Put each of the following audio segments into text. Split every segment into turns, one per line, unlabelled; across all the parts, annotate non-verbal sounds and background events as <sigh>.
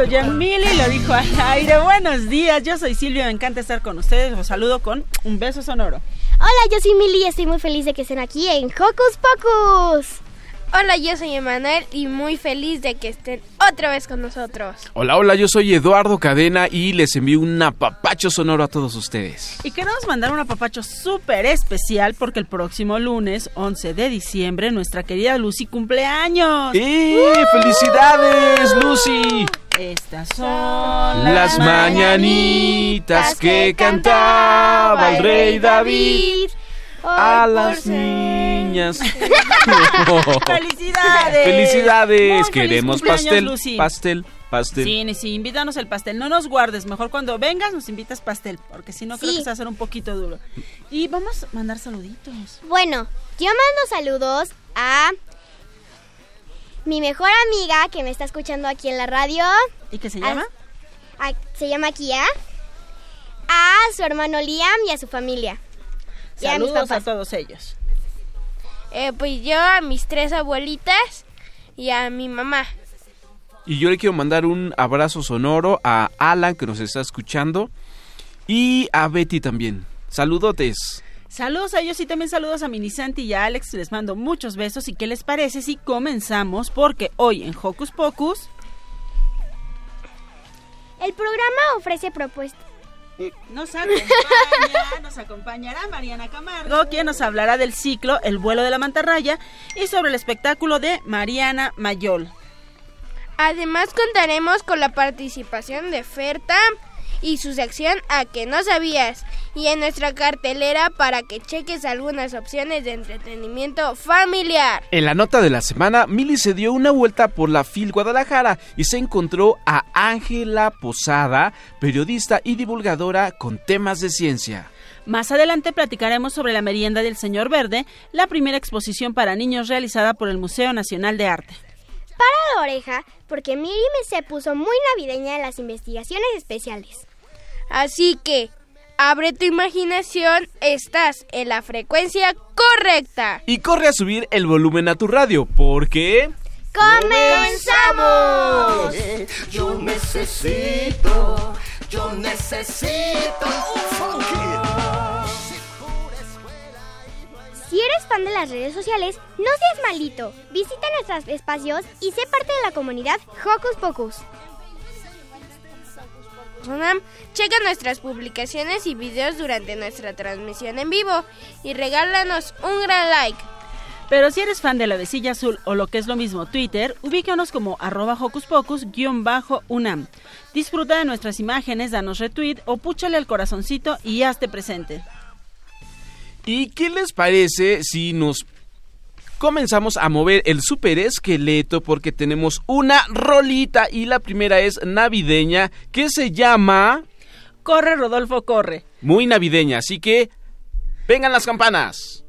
Exacto, Yamili lo dijo al aire. Buenos días, yo soy Silvia, me encanta estar con ustedes. Los saludo con un beso sonoro.
Hola, yo soy Mili y estoy muy feliz de que estén aquí en Hocus Pocus.
Hola, yo soy Emanuel y muy feliz de que estén otra vez con nosotros.
Hola, hola, yo soy Eduardo Cadena y les envío un apapacho sonoro a todos ustedes.
Y queremos mandar un apapacho súper especial porque el próximo lunes, 11 de diciembre, nuestra querida Lucy cumpleaños.
¡Eh! ¡Felicidades, Lucy!
Estas son
las mañanitas que cantaba el rey David a las niñas. <laughs> <laughs>
¡Felicidades!
¡Felicidades!
Muy
Queremos
feliz
pastel,
Lucy.
pastel, pastel.
Sí, sí, invítanos el pastel. No nos guardes. Mejor cuando vengas nos invitas pastel. Porque si no, creo que se va a hacer un poquito duro. Y vamos a mandar saluditos.
Bueno, yo mando saludos a mi mejor amiga que me está escuchando aquí en la radio.
¿Y qué se
A-
llama?
a- se llama Kia. A su hermano Liam y a su familia. Y a mis
Saludos a
papás.
todos ellos.
Eh, pues yo a mis tres abuelitas y a mi mamá.
Y yo le quiero mandar un abrazo sonoro a Alan que nos está escuchando y a Betty también. Saludotes.
Saludos a ellos y también saludos a Minisanti y a Alex. Les mando muchos besos. ¿Y qué les parece si comenzamos? Porque hoy en Hocus Pocus
El programa ofrece propuestas.
Nos acompaña, nos acompañará Mariana Camargo, quien nos hablará del ciclo El vuelo de la mantarraya y sobre el espectáculo de Mariana Mayol.
Además contaremos con la participación de Ferta y su sección A que no sabías y en nuestra cartelera para que cheques algunas opciones de entretenimiento familiar.
En la nota de la semana, Milly se dio una vuelta por la FIL Guadalajara y se encontró a Ángela Posada, periodista y divulgadora con temas de ciencia.
Más adelante platicaremos sobre la merienda del Señor Verde, la primera exposición para niños realizada por el Museo Nacional de Arte.
Para la oreja, porque Miri me se puso muy navideña en las investigaciones especiales.
Así que abre tu imaginación, estás en la frecuencia correcta.
Y corre a subir el volumen a tu radio, porque...
¡Comenzamos!
Yo necesito, yo necesito.
Si eres fan de las redes sociales, no seas malito. Visita nuestros espacios y sé parte de la comunidad Hocus Pocus.
Sonam, checa nuestras publicaciones y videos durante nuestra transmisión en vivo y regálanos un gran like.
Pero si eres fan de la vecilla azul o lo que es lo mismo Twitter, ubícanos como arroba hocus pocus-unam. Disfruta de nuestras imágenes, danos retweet o púchale al corazoncito y hazte presente.
¿Y qué les parece si nos comenzamos a mover el super esqueleto porque tenemos una rolita y la primera es navideña que se llama
Corre, Rodolfo, corre.
muy navideña, así que vengan las campanas.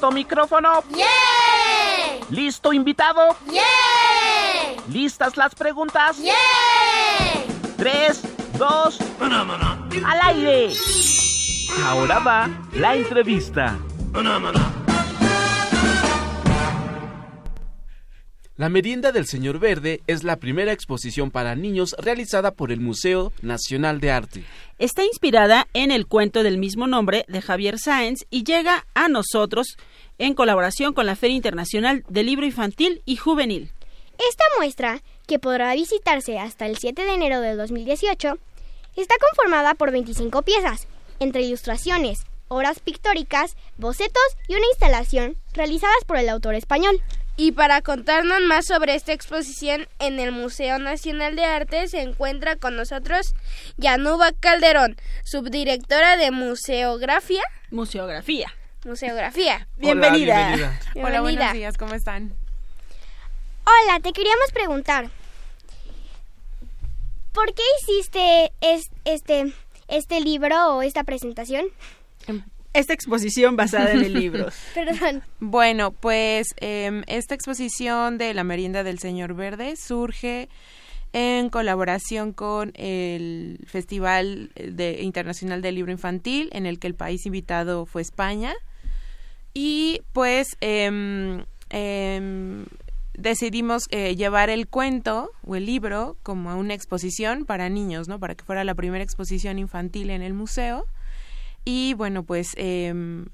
¿Listo micrófono? ¿Listo invitado? ¿Listas las preguntas? Tres, dos, al aire. Ahora va la entrevista.
La merienda del Señor Verde es la primera exposición para niños realizada por el Museo Nacional de Arte.
Está inspirada en el cuento del mismo nombre de Javier Sáenz y llega a nosotros en colaboración con la Feria Internacional del Libro Infantil y Juvenil.
Esta muestra, que podrá visitarse hasta el 7 de enero del 2018, está conformada por 25 piezas, entre ilustraciones, obras pictóricas, bocetos y una instalación realizadas por el autor español.
Y para contarnos más sobre esta exposición en el Museo Nacional de Arte se encuentra con nosotros Yanuba Calderón, subdirectora de Museografía.
Museografía.
Museografía.
Bienvenida.
Hola, bienvenida.
Hola, buenos días, ¿cómo están?
Hola, te queríamos preguntar, ¿por qué hiciste es- este, este libro o esta presentación?
Esta exposición basada en el libro. <laughs>
Perdón.
Bueno, pues em, esta exposición de la merienda del Señor Verde surge en colaboración con el Festival de- Internacional del Libro Infantil, en el que el país invitado fue España. Y pues em, em, decidimos eh, llevar el cuento o el libro como a una exposición para niños, ¿no? Para que fuera la primera exposición infantil en el museo. Y bueno, pues em,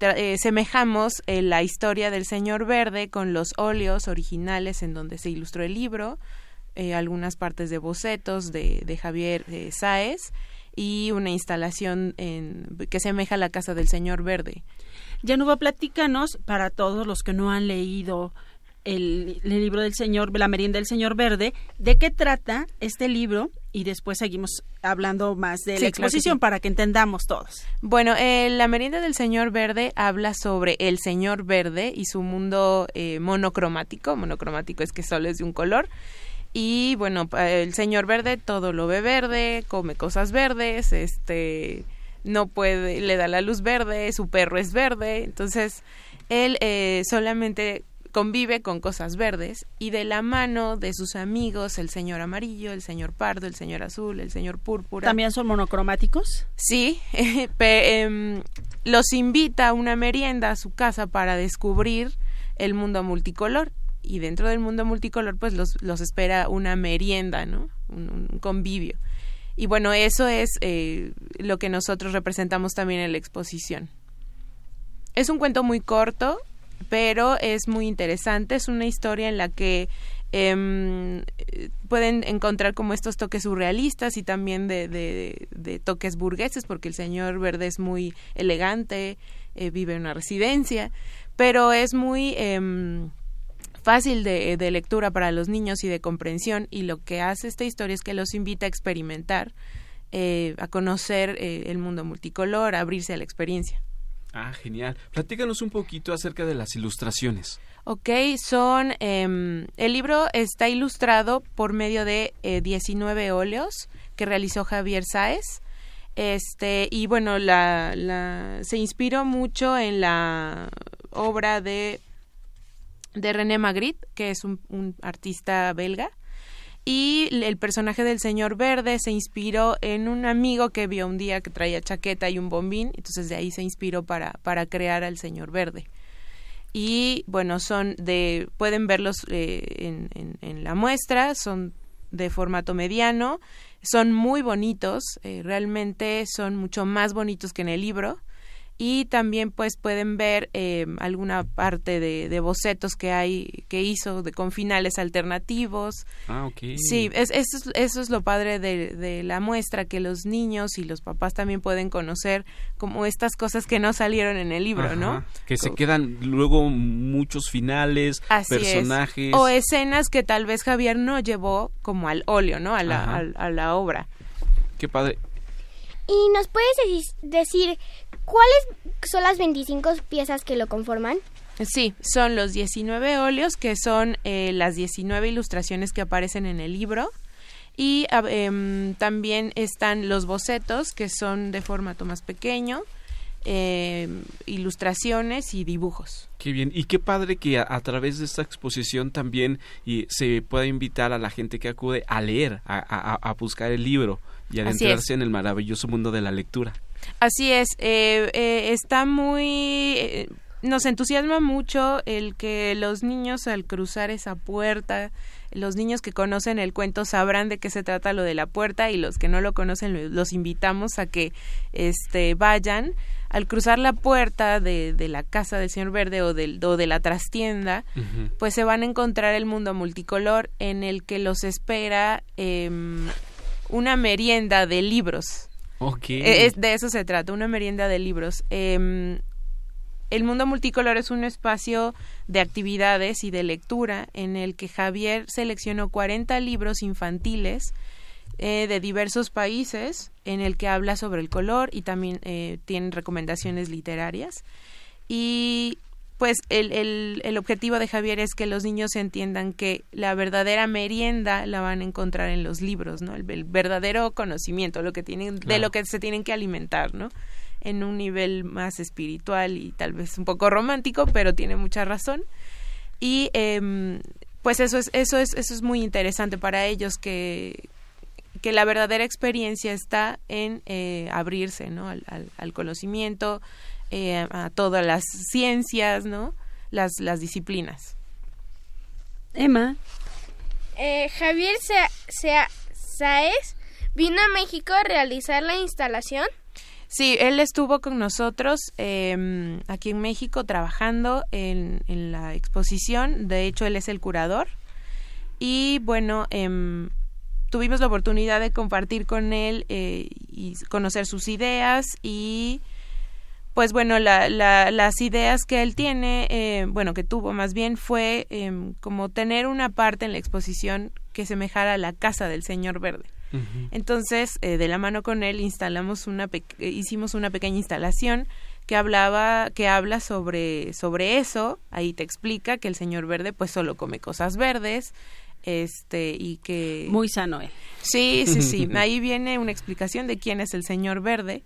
eh, semejamos eh, la historia del Señor Verde con los óleos originales en donde se ilustró el libro, eh, algunas partes de bocetos de, de Javier Sáez y una instalación en, que semeja la casa del Señor Verde.
Yanuba, platícanos para todos los que no han leído el, el libro del Señor, la merienda del Señor Verde, de qué trata este libro y después seguimos hablando más de
Sí,
la
claro que
exposición
sí.
para que entendamos todos.
Bueno, eh, la merienda del Señor Verde habla sobre el Señor Verde y su mundo eh, monocromático. Monocromático es que solo es de un color. Y bueno, el Señor Verde todo lo ve verde, come cosas verdes, este no puede, le da la luz verde, su perro es verde, entonces él eh, solamente convive con cosas verdes y de la mano de sus amigos, el señor amarillo, el señor pardo, el señor azul, el señor púrpura.
¿También son monocromáticos?
Sí, <laughs> pe- em, los invita a una merienda a su casa para descubrir el mundo multicolor y dentro del mundo multicolor pues los, los espera una merienda, ¿no? Un, un convivio. Y bueno, eso es eh, lo que nosotros representamos también en la exposición. Es un cuento muy corto, pero es muy interesante. Es una historia en la que em, pueden encontrar como estos toques surrealistas y también de toques burgueses, porque el señor Verde es muy elegante, eh, vive en una residencia, pero es muy em, fácil de, de lectura para los niños y de comprensión y lo que hace esta historia es que los invita a experimentar, eh, a conocer eh, el mundo multicolor, a abrirse a la experiencia.
Ah, genial. Platícanos un poquito acerca de las ilustraciones.
Ok, son... em, el libro está ilustrado por medio de eh, 19 óleos que realizó Javier Sáez. Este, y bueno, la, la, se inspiró mucho en la obra de, de René Magritte, que es un, artista belga. Y el personaje del señor verde se inspiró en un amigo que vio un día que traía chaqueta y un bombín, entonces de ahí se inspiró para, para crear al señor verde y bueno son de pueden verlos eh, en, en- en la muestra son de formato mediano son muy bonitos eh, realmente son mucho más bonitos que en el libro y también pues pueden ver eh, alguna parte de, de bocetos que hay que hizo de con finales alternativos
Ah, ok.
Sí, es, eso, es, eso es lo padre de, de la muestra, que los niños y los papás también pueden conocer como estas cosas que no salieron en el libro, ¿no?
Que se quedan luego muchos finales,
Así es.
personajes.
O escenas que tal vez Javier no llevó como al óleo, ¿no? A la, a la obra.
Qué padre.
¿Y nos puedes deci- decir cuáles son las 25 piezas que lo conforman?
Sí, son los 19 óleos, que son eh, las 19 ilustraciones que aparecen en el libro. Y em, también están los bocetos, que son de formato más pequeño, em, ilustraciones y dibujos.
Qué bien. Y qué padre que a, a través de esta exposición también y se pueda invitar a la gente que acude a leer, a, a- a buscar el libro y adentrarse en el maravilloso mundo de la lectura.
Así es, eh, eh, está muy... eh, nos entusiasma mucho el que los niños al cruzar esa puerta, los niños que conocen el cuento sabrán de qué se trata lo de la puerta y los que no lo conocen lo- los invitamos a que este vayan. Al cruzar la puerta de, de la casa del señor verde o, del, o de la trastienda pues se van a encontrar el mundo multicolor en el que los espera em, una merienda de libros Eh, es- de eso se trata, una merienda de libros. Em, el mundo multicolor es un espacio de actividades y de lectura en el que Javier seleccionó 40 libros infantiles eh, de diversos países en el que habla sobre el color y también eh, tienen recomendaciones literarias. Y pues el, el, el objetivo de Javier es que los niños entiendan que la verdadera merienda la van a encontrar en los libros, ¿no? El, el verdadero conocimiento, lo que tienen, de lo que se tienen que alimentar, ¿no? En un nivel más espiritual y tal vez un poco romántico, pero tiene mucha razón. Y em, pues eso es, eso es, eso es muy interesante para ellos que, que la verdadera experiencia está en eh, abrirse ¿no? al, al- al conocimiento, eh, a todas las ciencias, ¿no? las, las disciplinas.
Emma,
Eh, Javier Sa- Sa- Sáez vino a México a realizar la instalación.
Sí, él estuvo con nosotros eh, aquí en México trabajando en, en la exposición. De hecho, él es el curador. Y bueno, em, tuvimos la oportunidad de compartir con él eh, y conocer sus ideas y pues bueno, la, la- las ideas que él tiene, eh, bueno, que tuvo más bien fue em, como tener una parte en la exposición que semejara a la casa del señor verde. Entonces, eh, de la mano con él instalamos una pe- eh, hicimos una pequeña instalación que hablaba que habla sobre sobre eso, ahí te explica que el señor verde pues solo come cosas verdes, este y que
muy sano él.
Sí, sí, sí. <laughs> Ahí viene una explicación de quién es el señor verde.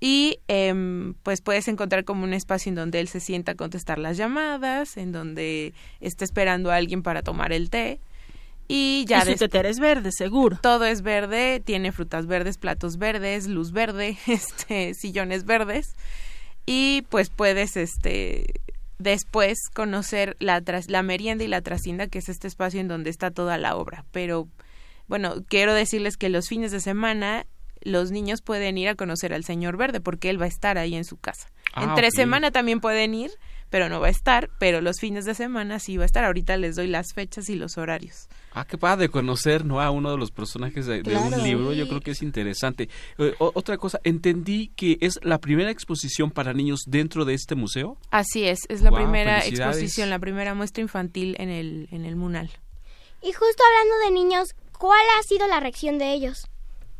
Y em, pues puedes encontrar como un espacio en donde él se sienta a contestar las llamadas, en donde está esperando a alguien para tomar el té. Y ya
y su tetera es verde, seguro.
todo es verde, tiene frutas verdes, platos verdes, luz verde, <laughs> este, sillones verdes. Y pues puedes este después conocer la, tras- la merienda y la trascienda, que es este espacio en donde está toda la obra. Pero bueno, quiero decirles que los fines de semana los niños pueden ir a conocer al señor verde porque él va a estar ahí en su casa.
Ah,
Entre semana también pueden ir, pero no va a estar, pero los fines de semana sí va a estar. Ahorita les doy las fechas y los horarios.
Ah, qué padre conocer, ¿no? A uno de los personajes de, un libro. Yo creo que es interesante. Eh, o- otra cosa, entendí que es la primera exposición para niños dentro de este museo.
Así es, es la primera exposición, la primera muestra infantil en el, en el Munal.
Y justo hablando de niños, ¿cuál ha sido la reacción de ellos?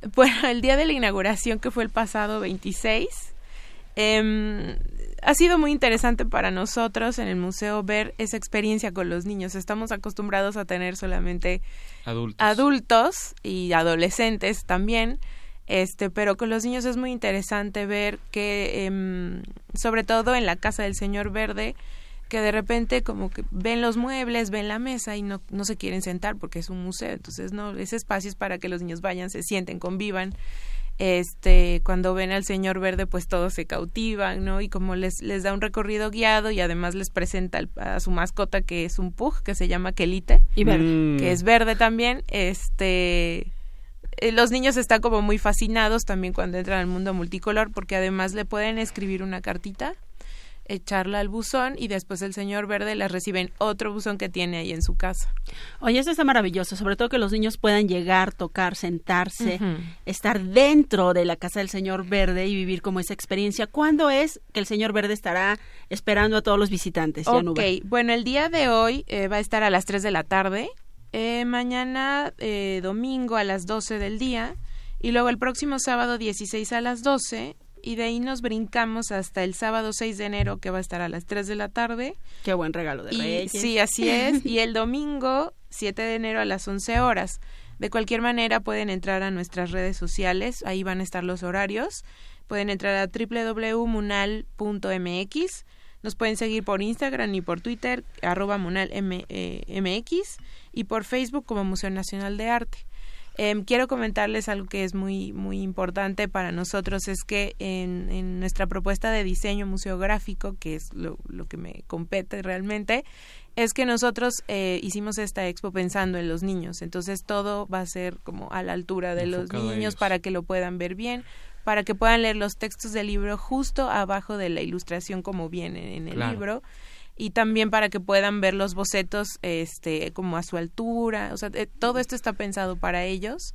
<laughs>
Bueno, el día de la inauguración, que fue el pasado 26, em, ha sido muy interesante para nosotros en el museo ver esa experiencia con los niños. Estamos acostumbrados a tener solamente
Adultos.
adultos y adolescentes también. Este, pero con los niños es muy interesante ver que, em, sobre todo en la casa del señor Verde, que de repente como que ven los muebles, ven la mesa y no, no se quieren sentar porque es un museo. Entonces, no, ese espacio es para que los niños vayan, se sienten, convivan. Este, cuando ven al señor verde, pues todos se cautivan, ¿no? Y como les, les da un recorrido guiado y además les presenta al- a su mascota que es un pug que se llama Kelite
Y verde.
Mm.
que es verde también, este eh, los niños están como muy fascinados también cuando entran al mundo multicolor porque además le pueden escribir una cartita, echarla al buzón y después el señor verde les recibe en otro buzón que tiene ahí en su casa.
Oye, esto está maravilloso, sobre todo que los niños puedan llegar, tocar, sentarse, estar dentro de la casa del señor Verde y vivir como esa experiencia. ¿Cuándo es que el señor Verde estará esperando a todos los visitantes?
Ok, bueno, el día de hoy eh, va a estar a las 3 de la tarde, eh, mañana eh, domingo a las 12 del día y luego el próximo sábado 16 a las 12 y de ahí nos brincamos hasta el sábado 6 de enero que va a estar a las 3 de la tarde.
Qué buen regalo de
Y,
Reyes.
sí, así es. <laughs> Y el domingo 7 de enero a las 11 horas. De cualquier manera pueden entrar a nuestras redes sociales, ahí van a estar los horarios. Pueden entrar a www.munal.mx. Nos pueden seguir por Instagram y por Twitter, arroba munal M- eh, MX, y por Facebook como Museo Nacional de Arte. Em, quiero comentarles algo que es muy muy importante para nosotros es que en, en nuestra propuesta de diseño museográfico que es lo, lo que me compete realmente es que nosotros eh, hicimos esta expo pensando en los niños. Entonces todo va a ser como a la altura de los
Enfocado
niños para que lo puedan ver bien para que puedan leer los textos del libro justo abajo de la ilustración como viene en el
Claro.
libro y también para que puedan ver los bocetos este como a su altura o sea eh, todo esto está pensado para ellos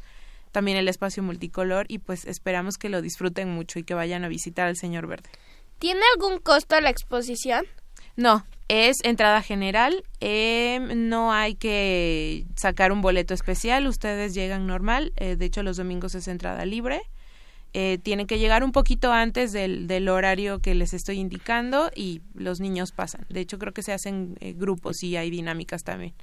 también el espacio multicolor y pues esperamos que lo disfruten mucho y que vayan a visitar al señor verde
¿Tiene algún costo la exposición?
no es entrada general em, no hay que sacar un boleto especial ustedes llegan normal eh, de hecho los domingos es entrada libre eh, tienen que llegar un poquito antes del, del horario que les estoy indicando y los niños pasan. De hecho, creo que se hacen eh, grupos y hay dinámicas también.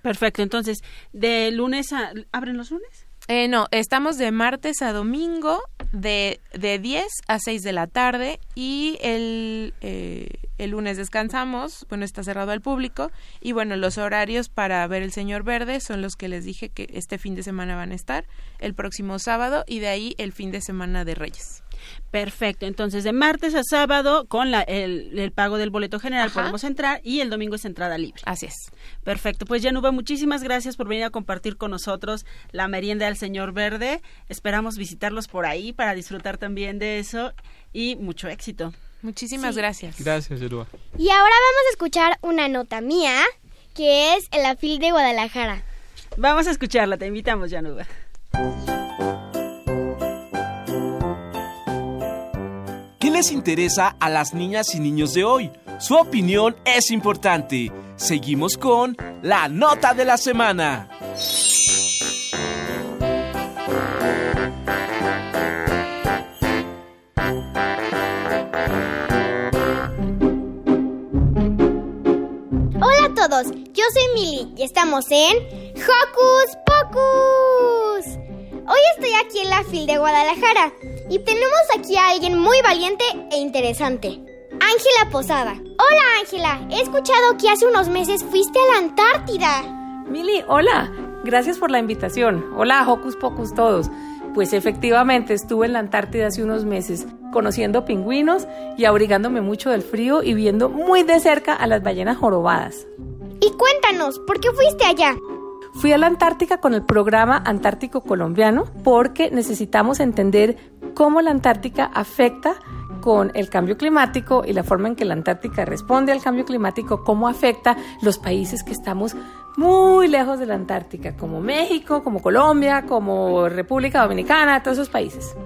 Perfecto, entonces, de lunes a... ¿Abren los lunes?
Eh, no, estamos de martes a domingo de, de 10 a 6 de la tarde y el, eh, el lunes descansamos, bueno, está cerrado al público y bueno, los horarios para ver el señor verde son los que les dije que este fin de semana van a estar, el próximo sábado y de ahí el fin de semana de Reyes.
Perfecto, entonces de martes a sábado con la, el, el pago del boleto general
Ajá.
podemos entrar y el domingo es entrada libre.
Así es.
Perfecto, pues Yanuba, muchísimas gracias por venir a compartir con nosotros la merienda del señor Verde. Esperamos visitarlos por ahí para disfrutar también de eso y mucho éxito.
Muchísimas
Sí.
gracias.
Gracias, Yerua.
Y ahora vamos a escuchar una nota mía, que es el afil de Guadalajara.
Vamos a escucharla, te invitamos, Yanuba.
¿Qué les interesa a las niñas y niños de hoy? Su opinión es importante. Seguimos con la nota de la semana.
Hola a todos, yo soy Mili y estamos en Hocus Pocus. Hoy estoy aquí en la FIL de Guadalajara y tenemos aquí a alguien muy valiente e interesante. Ángela Posada. Hola Ángela, he escuchado que hace unos meses fuiste a la Antártida.
Mili, hola. Gracias por la invitación. Hola, Hocus Pocus todos. Pues efectivamente estuve en la Antártida hace unos meses conociendo pingüinos y abrigándome mucho del frío y viendo muy de cerca a las ballenas jorobadas.
Y cuéntanos, ¿por qué fuiste allá?
Fui a la Antártica con el programa Antártico Colombiano porque necesitamos entender cómo la Antártica afecta con el cambio climático y la forma en que la Antártica responde al cambio climático, cómo afecta los países que estamos muy lejos de la Antártica, como México, como Colombia, como República Dominicana, todos esos países.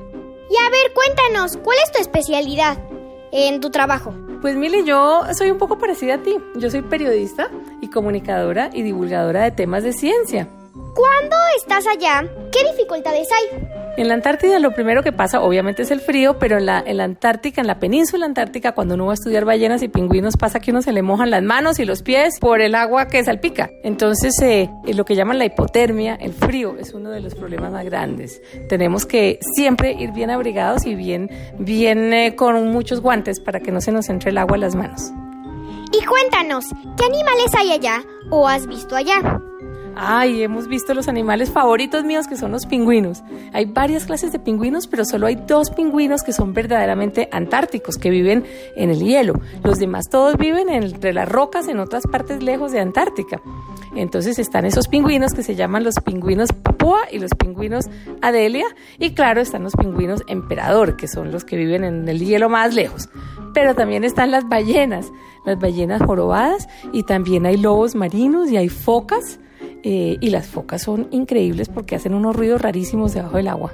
Y a ver, cuéntanos, ¿cuál es tu especialidad en tu trabajo?
Pues Mili, yo soy un poco parecida a ti. Yo soy periodista y comunicadora y divulgadora de temas de ciencia.
Cuando estás allá, ¿qué dificultades hay?
En la Antártida lo primero que pasa obviamente es el frío, pero en la, en la Antártica, en la península antártica, cuando uno va a estudiar ballenas y pingüinos, pasa que uno se le mojan las manos y los pies por el agua que salpica. Entonces, eh, lo que llaman la hipotermia, el frío, es uno de los problemas más grandes. Tenemos que siempre ir bien abrigados y bien, bien eh, con muchos guantes para que no se nos entre el agua en las manos.
Y cuéntanos, ¿qué animales hay allá o has visto allá?
Ay, hemos visto los animales favoritos míos que son los pingüinos. Hay varias clases de pingüinos, pero solo hay dos pingüinos que son verdaderamente antárticos, que viven en el hielo. Los demás todos viven entre las rocas en otras partes lejos de Antártica. Entonces están esos pingüinos que se llaman los pingüinos Papúa y los pingüinos Adelia. Y claro, están los pingüinos Emperador, que son los que viven en el hielo más lejos. Pero también están las ballenas, las ballenas jorobadas, y también hay lobos marinos y hay focas. Eh, y las focas son increíbles porque hacen unos ruidos rarísimos debajo del agua.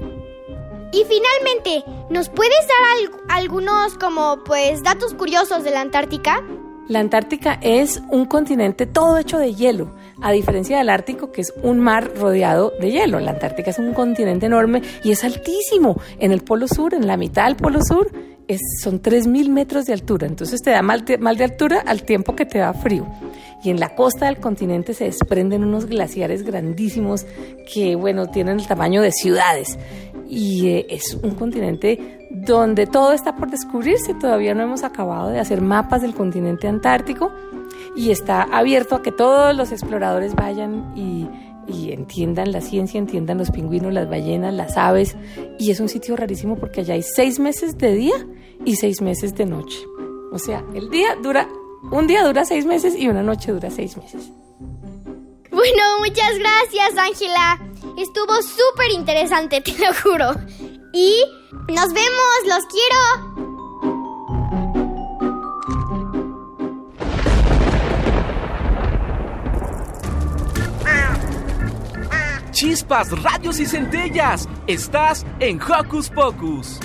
Y finalmente, ¿nos puedes dar al- algunos como pues datos curiosos de la Antártica?
La Antártica es un continente todo hecho de hielo, a diferencia del Ártico, que es un mar rodeado de hielo. La Antártica es un continente enorme y es altísimo. En el Polo Sur, en la mitad del Polo Sur, es, son 3.000 metros de altura. Entonces te da mal, de altura al tiempo que te da frío. Y en la costa del continente se desprenden unos glaciares grandísimos que, bueno, tienen el tamaño de ciudades. Y eh, es un continente donde todo está por descubrirse. Todavía no hemos acabado de hacer mapas del continente antártico y está abierto a que todos los exploradores vayan y, entiendan la ciencia, entiendan los pingüinos, las ballenas, las aves. Y es un sitio rarísimo porque allá hay seis meses de día y seis meses de noche. O sea, el día dura, un día dura seis meses y una noche dura seis meses.
Bueno, muchas gracias, Ángela. Estuvo súper interesante, <laughs> te lo juro. Y nos vemos, los quiero.
Chispas, radios y centellas. Estás en Hocus Pocus.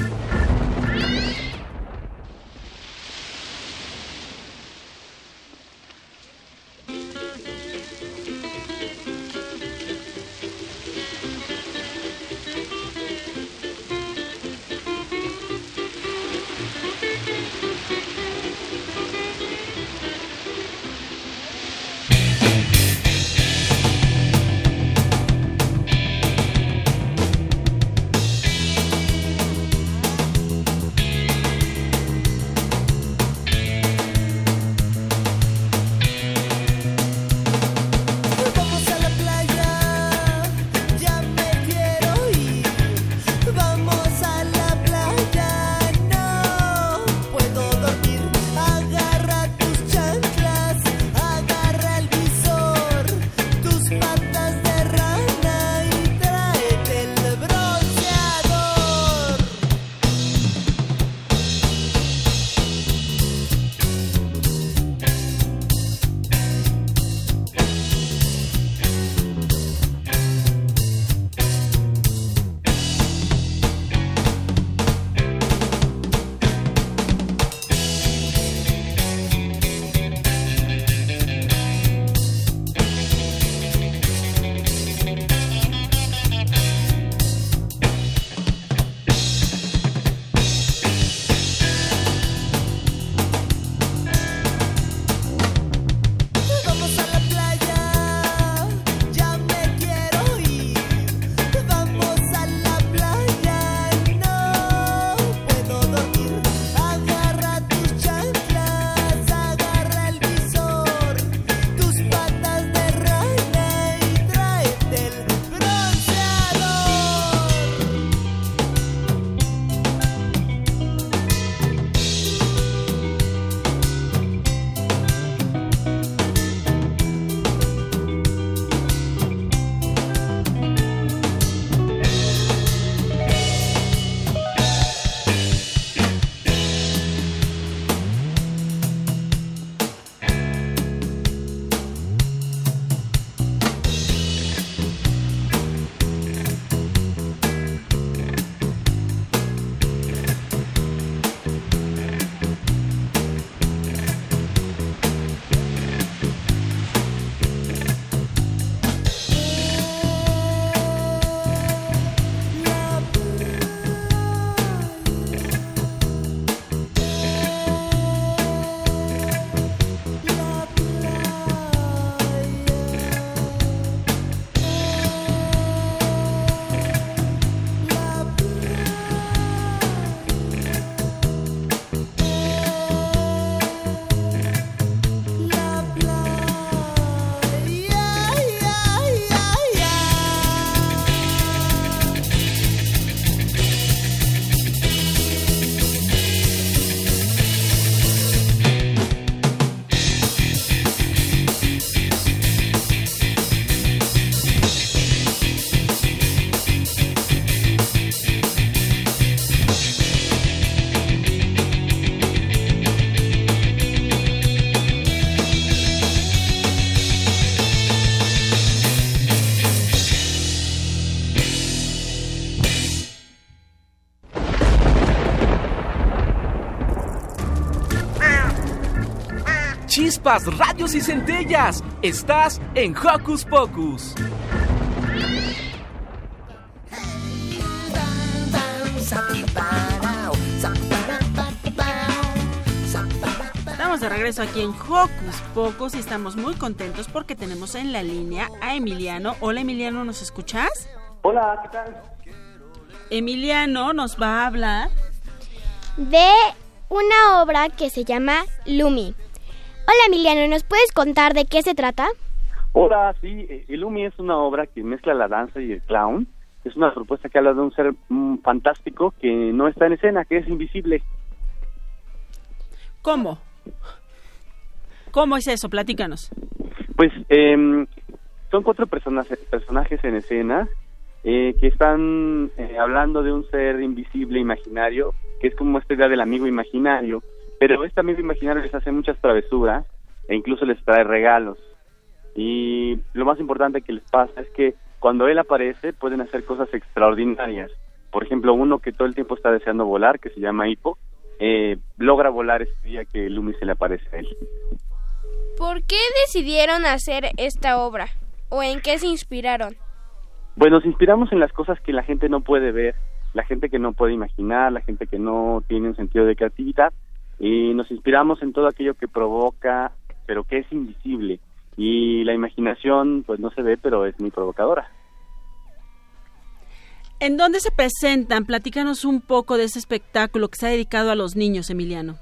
Chispas, radios y centellas. Estás en Hocus Pocus.
Estamos de regreso aquí en Hocus Pocus y estamos muy contentos porque tenemos en la línea a Emiliano. Hola Emiliano, ¿nos escuchas?
Hola, ¿qué tal?
Emiliano nos va a hablar
de una obra que se llama Lumi. Hola Emiliano, ¿nos puedes contar de qué se trata?
Hola, sí, eh, Lumi es una obra que mezcla la danza y el clown. Es una propuesta que habla de un ser mm, fantástico que no está en escena, que es invisible.
¿Cómo? ¿Cómo es eso? Platícanos.
Pues em, son cuatro personajes, personajes en escena eh, que están eh, hablando de un ser invisible, imaginario, que es como esta idea del amigo imaginario, pero este amigo imaginario les hace muchas travesuras e incluso les trae regalos. Y lo más importante que les pasa es que cuando él aparece pueden hacer cosas extraordinarias. Por ejemplo, uno que todo el tiempo está deseando volar, que se llama Hippo, eh, logra volar ese día que Lumi se le aparece a él.
¿Por qué decidieron hacer esta obra? ¿O en qué se inspiraron?
Bueno, nos inspiramos en las cosas que la gente no puede ver, la gente que no puede imaginar, la gente que no tiene un sentido de creatividad, y nos inspiramos en todo aquello que provoca, pero que es invisible. Y la imaginación, pues no se ve, pero es muy provocadora.
¿En dónde se presentan? Platícanos un poco de ese espectáculo que se ha dedicado a los niños, Emiliano.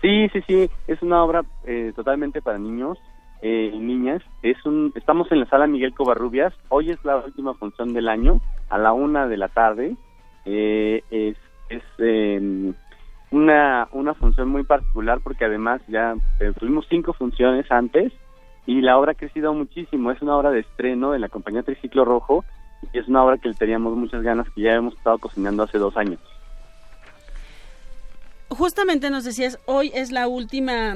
Sí, sí, sí, es una obra eh, totalmente para niños eh, y niñas. Es un, estamos en la sala Miguel Covarrubias. Hoy es la última función del año, a la una de la tarde. Eh, es es em, una, una función muy particular porque además ya eh, tuvimos cinco funciones antes y la obra ha crecido muchísimo. Es una obra de estreno de la compañía Triciclo Rojo y es una obra que le teníamos muchas ganas que ya hemos estado cocinando hace dos años.
Justamente nos decías, hoy es la última,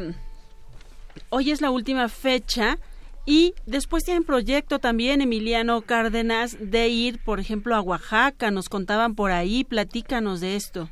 hoy es la última fecha y después tienen proyecto también, Emiliano Cárdenas, de ir, por ejemplo, a Oaxaca. Nos contaban por ahí, platícanos de esto.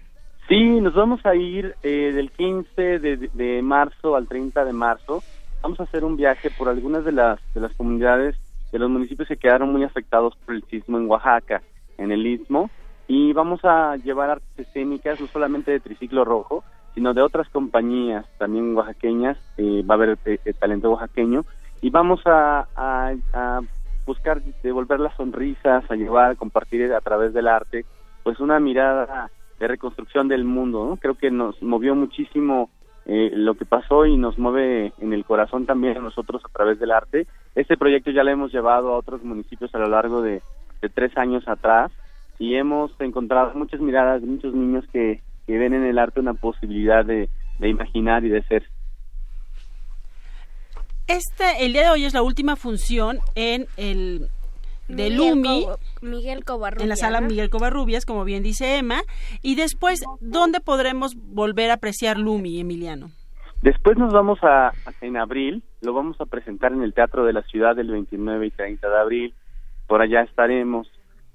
Sí, nos vamos a ir eh, del 15 de, de marzo al 30 de marzo. Vamos a hacer un viaje por algunas de las, de las comunidades de los municipios que quedaron muy afectados por el sismo en Oaxaca, en el Istmo, y vamos a llevar artes escénicas no solamente de Triciclo Rojo, sino de otras compañías también oaxaqueñas, eh, va a haber eh, eh, talento oaxaqueño, y vamos a, a, a buscar devolver las sonrisas, a llevar, a compartir a través del arte, pues una mirada de reconstrucción del mundo, ¿no? Creo que nos movió muchísimo eh, lo que pasó y nos mueve en el corazón también a nosotros a través del arte. Este proyecto ya lo hemos llevado a otros municipios a lo largo de, tres años atrás y hemos encontrado muchas miradas de muchos niños que, que ven en el arte una posibilidad de, de imaginar y de ser.
Este, el día de hoy es la última función en el de
Miguel
Lumi,
Co- Miguel Covarrubias.
en la sala
¿no?
Miguel Covarrubias, como bien dice Emma, y después, ¿dónde podremos volver a apreciar Lumi, Emiliano?
Después nos vamos a, a- en abril, lo vamos a presentar en el Teatro de la Ciudad del 29 y 30 de abril. Por allá estaremos.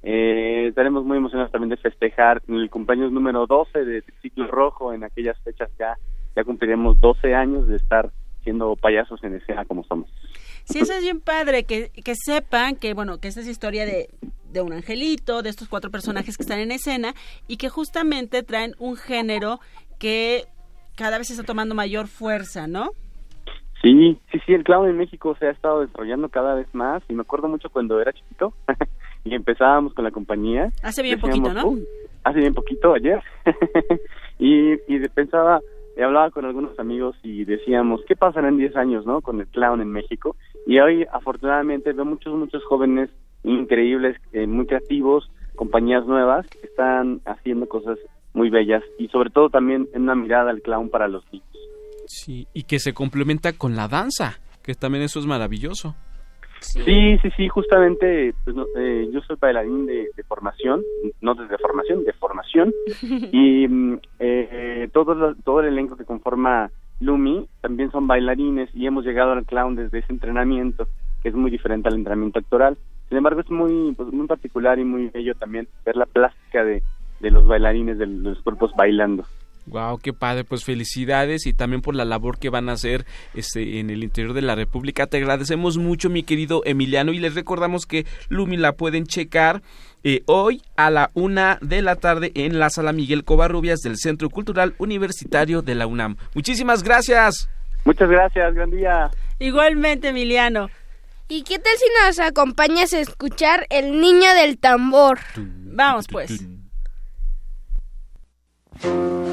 Eh, estaremos muy emocionados también de festejar el cumpleaños número 12 de Ciclo Rojo. En aquellas fechas ya, ya cumpliremos 12 años de estar siendo payasos en escena como somos.
Sí, eso es bien padre, que, que sepan que, bueno, que esta es historia de, de un angelito, de estos cuatro personajes que están en escena y que justamente traen un género que cada vez está tomando mayor fuerza, ¿no?
Sí, sí, sí, el clown en México se ha estado desarrollando cada vez más y me acuerdo mucho cuando era chiquito <laughs> y empezábamos con la compañía.
Hace bien
Decíamos,
poquito, ¿no?
"Uy, hace bien poquito, ayer. <laughs> y, y pensaba, hablaba con algunos amigos y decíamos, ¿qué pasará en 10 años, no? Con el clown en México. Y hoy, afortunadamente, veo muchos, muchos jóvenes increíbles, eh, muy creativos, compañías nuevas que están haciendo cosas muy bellas y sobre todo también en una mirada al clown para los niños.
Sí, y que se complementa con la danza, que también eso es maravilloso.
Sí, sí, sí, justamente pues, no, eh, yo soy bailarín de, de formación, no desde formación, de formación, <laughs> y mm, eh, todo, lo- todo el elenco que conforma Lumi también son bailarines y hemos llegado al clown desde ese entrenamiento, que es muy diferente al entrenamiento actoral. Sin embargo, es muy, pues, muy particular y muy bello también ver la plástica de, de los bailarines, de los cuerpos bailando.
Wow, qué padre, pues felicidades y también por la labor que van a hacer este, en el interior de la República. Te agradecemos mucho, mi querido Emiliano, y les recordamos que Lumi la pueden checar eh, hoy a la una de la tarde en la sala Miguel Covarrubias del Centro Cultural Universitario de la UNAM. Muchísimas gracias.
Muchas gracias, gran día.
Igualmente, Emiliano.
¿Y qué tal si nos acompañas a escuchar El Niño del Tambor?
Vamos pues. <laughs>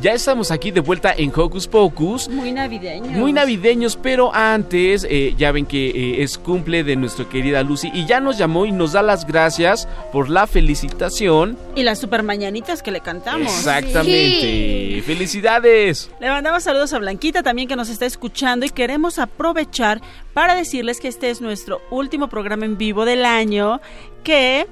Ya estamos aquí de vuelta en Hocus Pocus.
Muy navideños.
Muy navideños, pero antes, eh, ya ven que eh, es cumple de nuestra querida Lucy y ya nos llamó y nos da las gracias por la felicitación.
Y las super mañanitas que le cantamos.
Exactamente. ¡Felicidades!
Le mandamos saludos a Blanquita también que nos está escuchando y queremos aprovechar para decirles que este es nuestro último programa en vivo del año que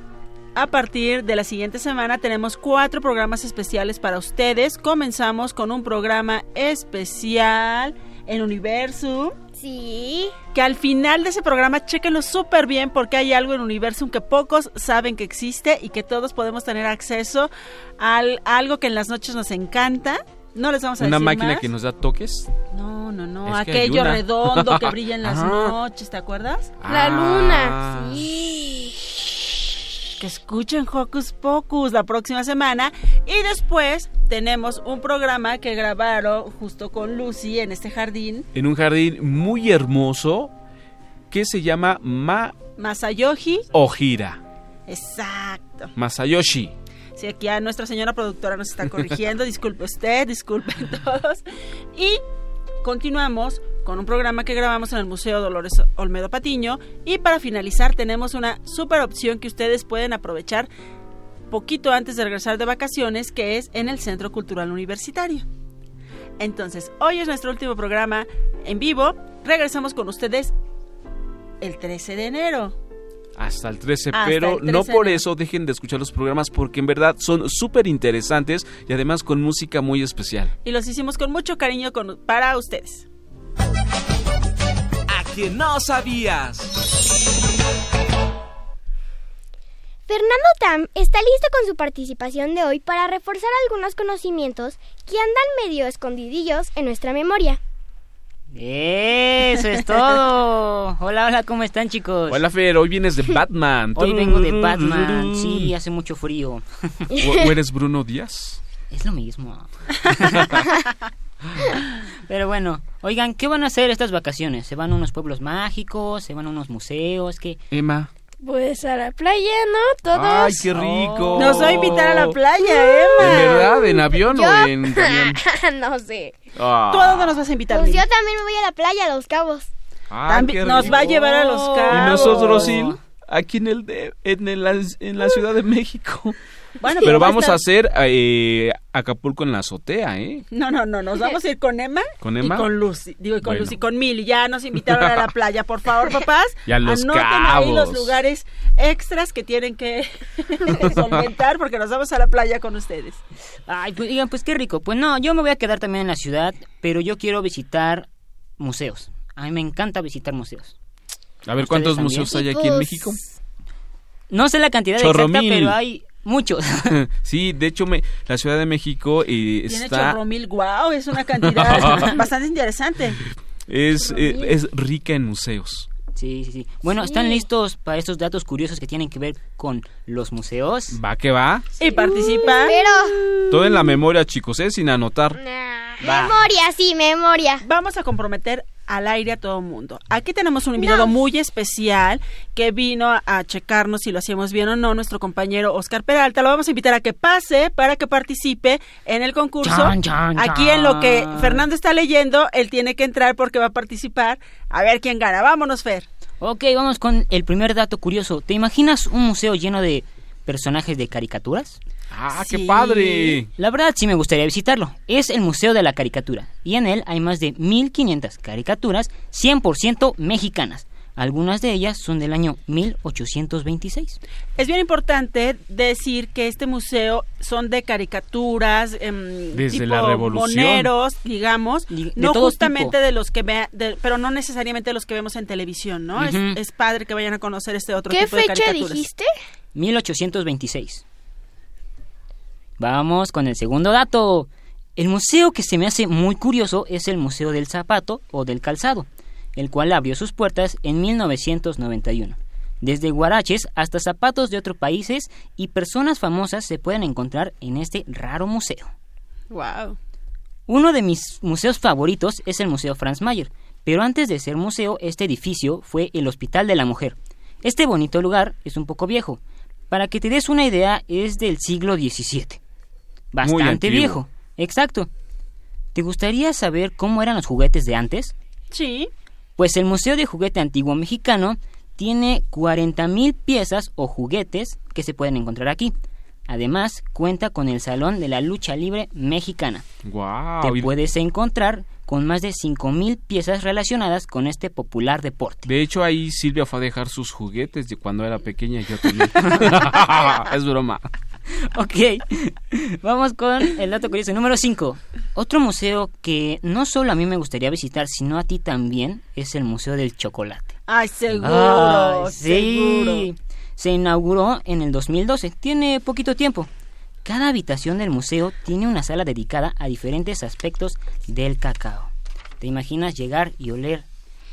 a partir de la siguiente semana tenemos cuatro programas especiales para ustedes. Comenzamos con un programa especial en Universum.
Sí.
Que al final de ese programa chequenlo súper bien porque hay algo en Universum que pocos saben que existe y que todos podemos tener acceso a algo que en las noches nos encanta. No les vamos a
¿Una
decir
máquina
más.
que nos da toques?
No, no, no.
Es
Aquello redondo que <laughs> brilla en las noches, ¿te acuerdas?
La
Ah.
luna. Sí.
Que escuchen Hocus Pocus la próxima semana. Y después tenemos un programa que grabaron justo con Lucy en este jardín.
En un jardín muy hermoso que se llama Ma
Masayoshi.
Ojira.
exacto.
Masayoshi.
si aquí a nuestra señora productora nos está corrigiendo. <laughs> Disculpe usted disculpen todos. Y continuamos con un programa que grabamos en el Museo Dolores Olmedo Patiño y para finalizar tenemos una super opción que ustedes pueden aprovechar poquito antes de regresar de vacaciones que es en el Centro Cultural Universitario. Entonces, hoy es nuestro último programa en vivo. Regresamos con ustedes el 13 de enero.
Hasta el 13,
Hasta
pero
el
no
13
por eso dejen de escuchar los programas porque en verdad son súper interesantes y además con música muy especial.
Y los hicimos con mucho cariño con- para ustedes.
A que no sabías.
Fernando Tam está listo con su participación de hoy para reforzar algunos conocimientos que andan medio escondidillos en nuestra memoria.
Eso es todo. Hola, hola, ¿cómo están chicos?
Hola Fer, hoy vienes de Batman.
Hoy vengo de Batman. Sí, hace mucho frío.
¿O, o eres Bruno Díaz?
Es lo mismo. <laughs> Pero bueno, oigan, ¿qué van a hacer estas vacaciones? ¿Se van a unos pueblos mágicos? ¿Se van a unos museos? ¿Qué?
Emma,
Pues a la playa, ¿no? Todos.
Ay, qué rico.
Nos va a invitar a la playa, Emma.
¿En verdad? ¿En avión
Yo-
o en camión? <laughs>
no sé.
Ah.
¿Tú a dónde nos vas a invitar?
Pues
Lili?
yo también me voy a la playa, a Los Cabos.
Ay,
También
qué
nos
rico.
va a llevar a los
Y
cabos.
nosotros, Sil, aquí en el de- en, el- en la Ciudad de México.
Bueno,
Pero
va
vamos
estar-
a hacer eh, Acapulco en la azotea, ¿eh?
No, no, no, nos vamos a ir con Emma.
¿Con Emma?
Y con Lucy. Digo, y con
Bueno.
Lucy, con Mili. Ya nos invitaron a la <laughs> playa, por favor, papás.
Y a Los
Anoten ahí los lugares extras que tienen que <laughs> solventar porque nos vamos a la playa con ustedes.
Ay, pues digan, pues qué rico. Pues no, yo me voy a quedar también en la ciudad, pero yo quiero visitar museos. A mí me encanta visitar museos.
A ver,
¿Ustedes
¿cuántos
también?
museos hay aquí en
Pues,
México?
No sé la cantidad
Chorro
exacta,
mil.
pero hay muchos. <laughs>
sí, de hecho, me, la Ciudad de México eh,
Tiene
está...
chorro mil, guau, es una cantidad <laughs> bastante interesante.
Es, eh, es rica en museos.
Sí, sí, sí. Bueno, ¿están listos para estos datos curiosos que tienen que ver con los museos?
Va que va.
Y participa.
Pero,
Todo en la memoria, chicos, ¿eh? Sin anotar.
Va.
memoria, sí, memoria.
Vamos a comprometer al aire a todo mundo. Aquí tenemos un invitado muy especial que vino a, a checarnos si lo hacíamos bien o no, nuestro compañero Oscar Peralta. Lo vamos a invitar a que pase para que participe en el concurso.
Chan, chan,
Aquí en lo que. Fernando está leyendo, él tiene que entrar porque va a participar. A ver quién gana. Vámonos, Fer.
Ok, vamos con el primer dato curioso. ¿Te imaginas un museo lleno de personajes de caricaturas?
¡Ah, qué padre!
La verdad sí me gustaría visitarlo. Es el Museo de la Caricatura y en él hay más de 1500 caricaturas 100% mexicanas. Algunas de ellas son del año 1826.
Es bien importante decir que este museo son de caricaturas, em,
Desde
tipo
la Revolución.
moneros, digamos,
de
no justamente
tipo.
de los que ve, de- pero no necesariamente los que vemos en televisión, ¿no? Es- padre que vayan a conocer este otro
¿Qué
tipo de
fecha
caricaturas.
dijiste?
1826. Vamos con el segundo dato. El museo que se me hace muy curioso es el Museo del Zapato o del Calzado, el cual abrió sus puertas en 1991. Desde guaraches hasta zapatos de otros países y personas famosas se pueden encontrar en este raro museo.
Wow.
Uno de mis museos favoritos es el Museo Franz Mayer, pero antes de ser museo, este edificio fue el Hospital de la Mujer. Este bonito lugar es un poco viejo. Para que te des una idea, es del siglo XVII. Bastante
antiguo.
viejo. Exacto. ¿Te gustaría saber cómo eran los juguetes de antes?
Sí.
Pues el Museo de Juguete Antiguo Mexicano tiene 40.000 piezas o juguetes que se pueden encontrar aquí. Además, cuenta con el Salón de la Lucha Libre Mexicana.
¡Guau!
Te puedes encontrar con más de 5.000 piezas relacionadas con este popular deporte.
De hecho, ahí Silvia fue a dejar sus juguetes de cuando era pequeña y yo también. <laughs> es broma. <laughs>
Ok, vamos con el dato curioso número 5. Otro museo que no solo a mí me gustaría visitar, sino a ti también, es el Museo del Chocolate.
Ay, seguro.
Ay, sí.
seguro.
Se inauguró en el 2012, tiene poquito tiempo. Cada habitación del museo tiene una sala dedicada a diferentes aspectos del cacao. ¿Te imaginas llegar y oler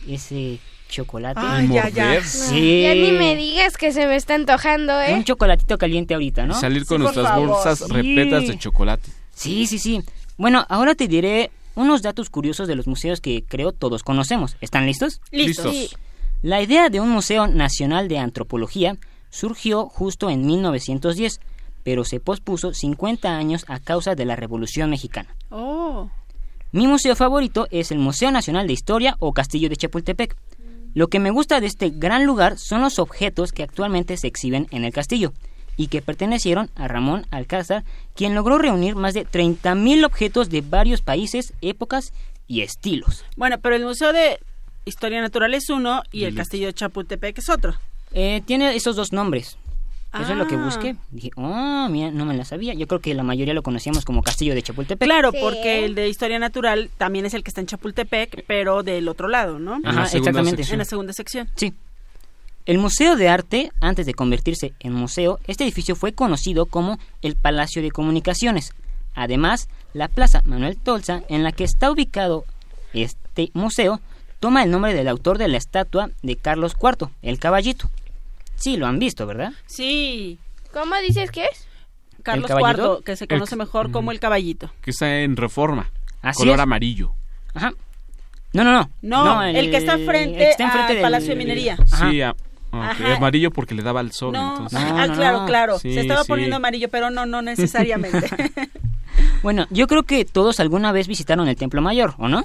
ese chocolate?
Ay, ya.
Sí.
Ya ni me digas que se me está antojando, ¿eh?
Un chocolatito caliente ahorita, ¿no?
Y salir con
Sí,
nuestras bolsas
Sí.
repletas de chocolate.
Sí, sí, sí. Bueno, ahora te diré unos datos curiosos de los museos que creo todos conocemos. ¿Están listos?
Listo.
Listos.
La idea de un Museo Nacional de Antropología surgió justo en 1910, pero se pospuso 50 años a causa de la Revolución Mexicana.
Oh.
Mi museo favorito es el Museo Nacional de Historia o Castillo de Chapultepec. Lo que me gusta de este gran lugar son los objetos que actualmente se exhiben en el castillo y que pertenecieron a Ramón Alcázar, quien logró reunir más de 30.000 objetos de varios países, épocas y estilos.
Bueno, pero el Museo de Historia Natural es uno y el. Castillo de Chapultepec es otro.
Eh, tiene esos dos nombres. Eso es lo que
Ah.
busqué. Dije, oh, mira, no me la sabía. Yo creo que la mayoría lo conocíamos como Castillo de Chapultepec.
Claro,
Sí.
porque el de Historia Natural también es el que está en Chapultepec, pero del otro lado, ¿no?
Ajá, exactamente.
sección.
En la segunda sección.
Sí. El Museo de Arte, antes de convertirse en museo, este edificio fue conocido como el Palacio de Comunicaciones. Además, la Plaza Manuel Tolsa, en la que está ubicado este museo, toma el nombre del autor de la estatua de Carlos IV, el caballito. Sí, lo han visto, ¿verdad?
Sí.
¿Cómo dices que es?
Carlos? IV, que se
El-
conoce mejor como el caballito.
Que está en reforma.
Así
color
es.
amarillo.
Ajá. No, no, no.
No, el, que está frente,
el que está enfrente
al
del-
Palacio de Minería.
Ajá.
Sí, a- Ok,
Ajá.
Amarillo porque le daba el sol.
No,
entonces.
ah, claro, claro.
Sí,
Se estaba
sí.
poniendo amarillo, pero no, no necesariamente. <laughs>
Bueno, yo creo que todos alguna vez visitaron el Templo Mayor, ¿o no?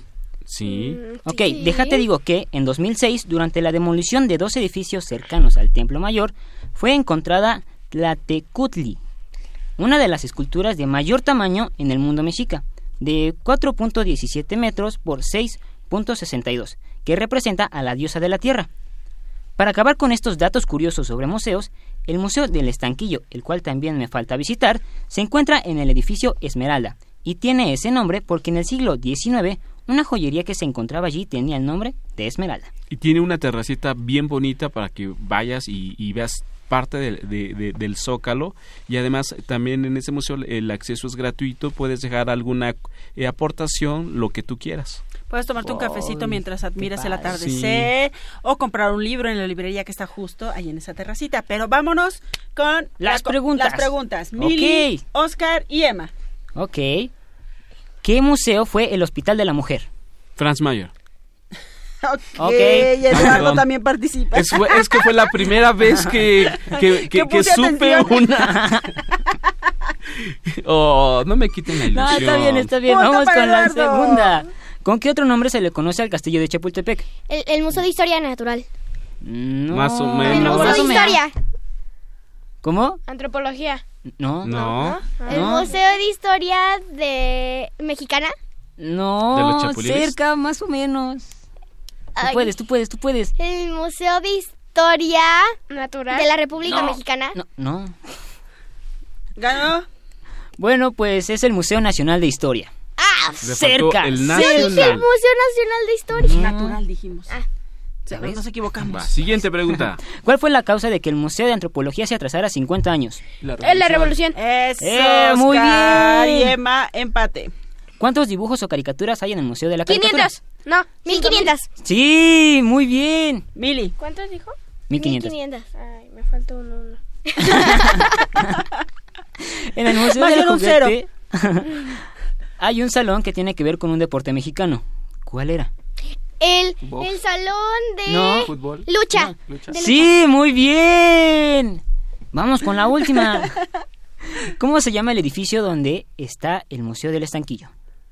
Sí.
Ok, déjate digo que en 2006, durante la demolición de dos edificios cercanos al Templo Mayor, fue encontrada Tlatecutli, una de las esculturas de mayor tamaño en el mundo mexica, de 4.17 metros por 6.62, que representa a la diosa de la tierra. Para acabar con estos datos curiosos sobre museos, el Museo del Estanquillo, el cual también me falta visitar, se encuentra en el edificio Esmeralda, y tiene ese nombre porque en el siglo XIX una joyería que se encontraba allí tenía el nombre de Esmeralda.
Y tiene una terracita bien bonita para que vayas y, y veas parte del, de- de- del zócalo y además también en ese museo el acceso es gratuito puedes dejar alguna eh, aportación lo que tú quieras
Puedes tomarte un cafecito mientras admiras el atardecer o comprar un libro en la librería que está justo ahí en esa terracita. Pero vámonos con la
Las preguntas.
Las preguntas. Mili. Oscar y Emma.
Ok. ¿Qué museo fue el Hospital de la Mujer?
Franz Mayer
Ok,
Ok.
y Eduardo
Perdón.
también participa.
es, que fue la primera vez que, que, <laughs> que-
Que
que
puse
supe
atención.
una <laughs> oh no me quiten la ilusión
No, está bien, está bien.
Punto
Vamos con la segunda. ¿Con qué otro nombre se le conoce al castillo de Chapultepec?
El, el Museo de Historia Natural.
No,
Más o
El
menos.
Museo
más
de
o menos.
Historia.
¿Cómo?
Antropología.
No.
no
El
No.
Museo de Historia de Mexicana.
No,
¿De los chapulines?
cerca, más o menos. Tú puedes, tú puedes, tú puedes.
El Museo de Historia
Natural.
de la República
No.
Mexicana.
No, no.
¿Ganó?
Bueno, pues es el Museo Nacional de Historia.
Ah,
Le
cerca.
el
yo
nacional.
dije el Museo Nacional de Historia.
Natural, dijimos.
Ah.
Sí,
¿Ya ves?
nos equivocamos.
Va, siguiente pregunta <laughs>
¿Cuál fue la causa de que el Museo de Antropología se atrasara 50 años?
Es la revolución.
Eso,
Eh, muy bien.
y Emma, empate.
¿Cuántos dibujos o caricaturas hay en el Museo de la Caricatura?
500. No.
1500.
Sí, muy bien.
Mili.
¿Cuántos dijo?
1500.
1500.
Ay, me faltó uno. uno. <laughs>
En el Museo
Más
del
bien un cero.
Juguete <laughs> hay un salón que tiene que ver con un deporte mexicano. ¿Cuál era?
El, el salón de
No.
fútbol
lucha.
lucha.
De lucha.
Sí, muy bien. Vamos con la última. <laughs> ¿Cómo se llama el edificio donde está el Museo del Estanquillo?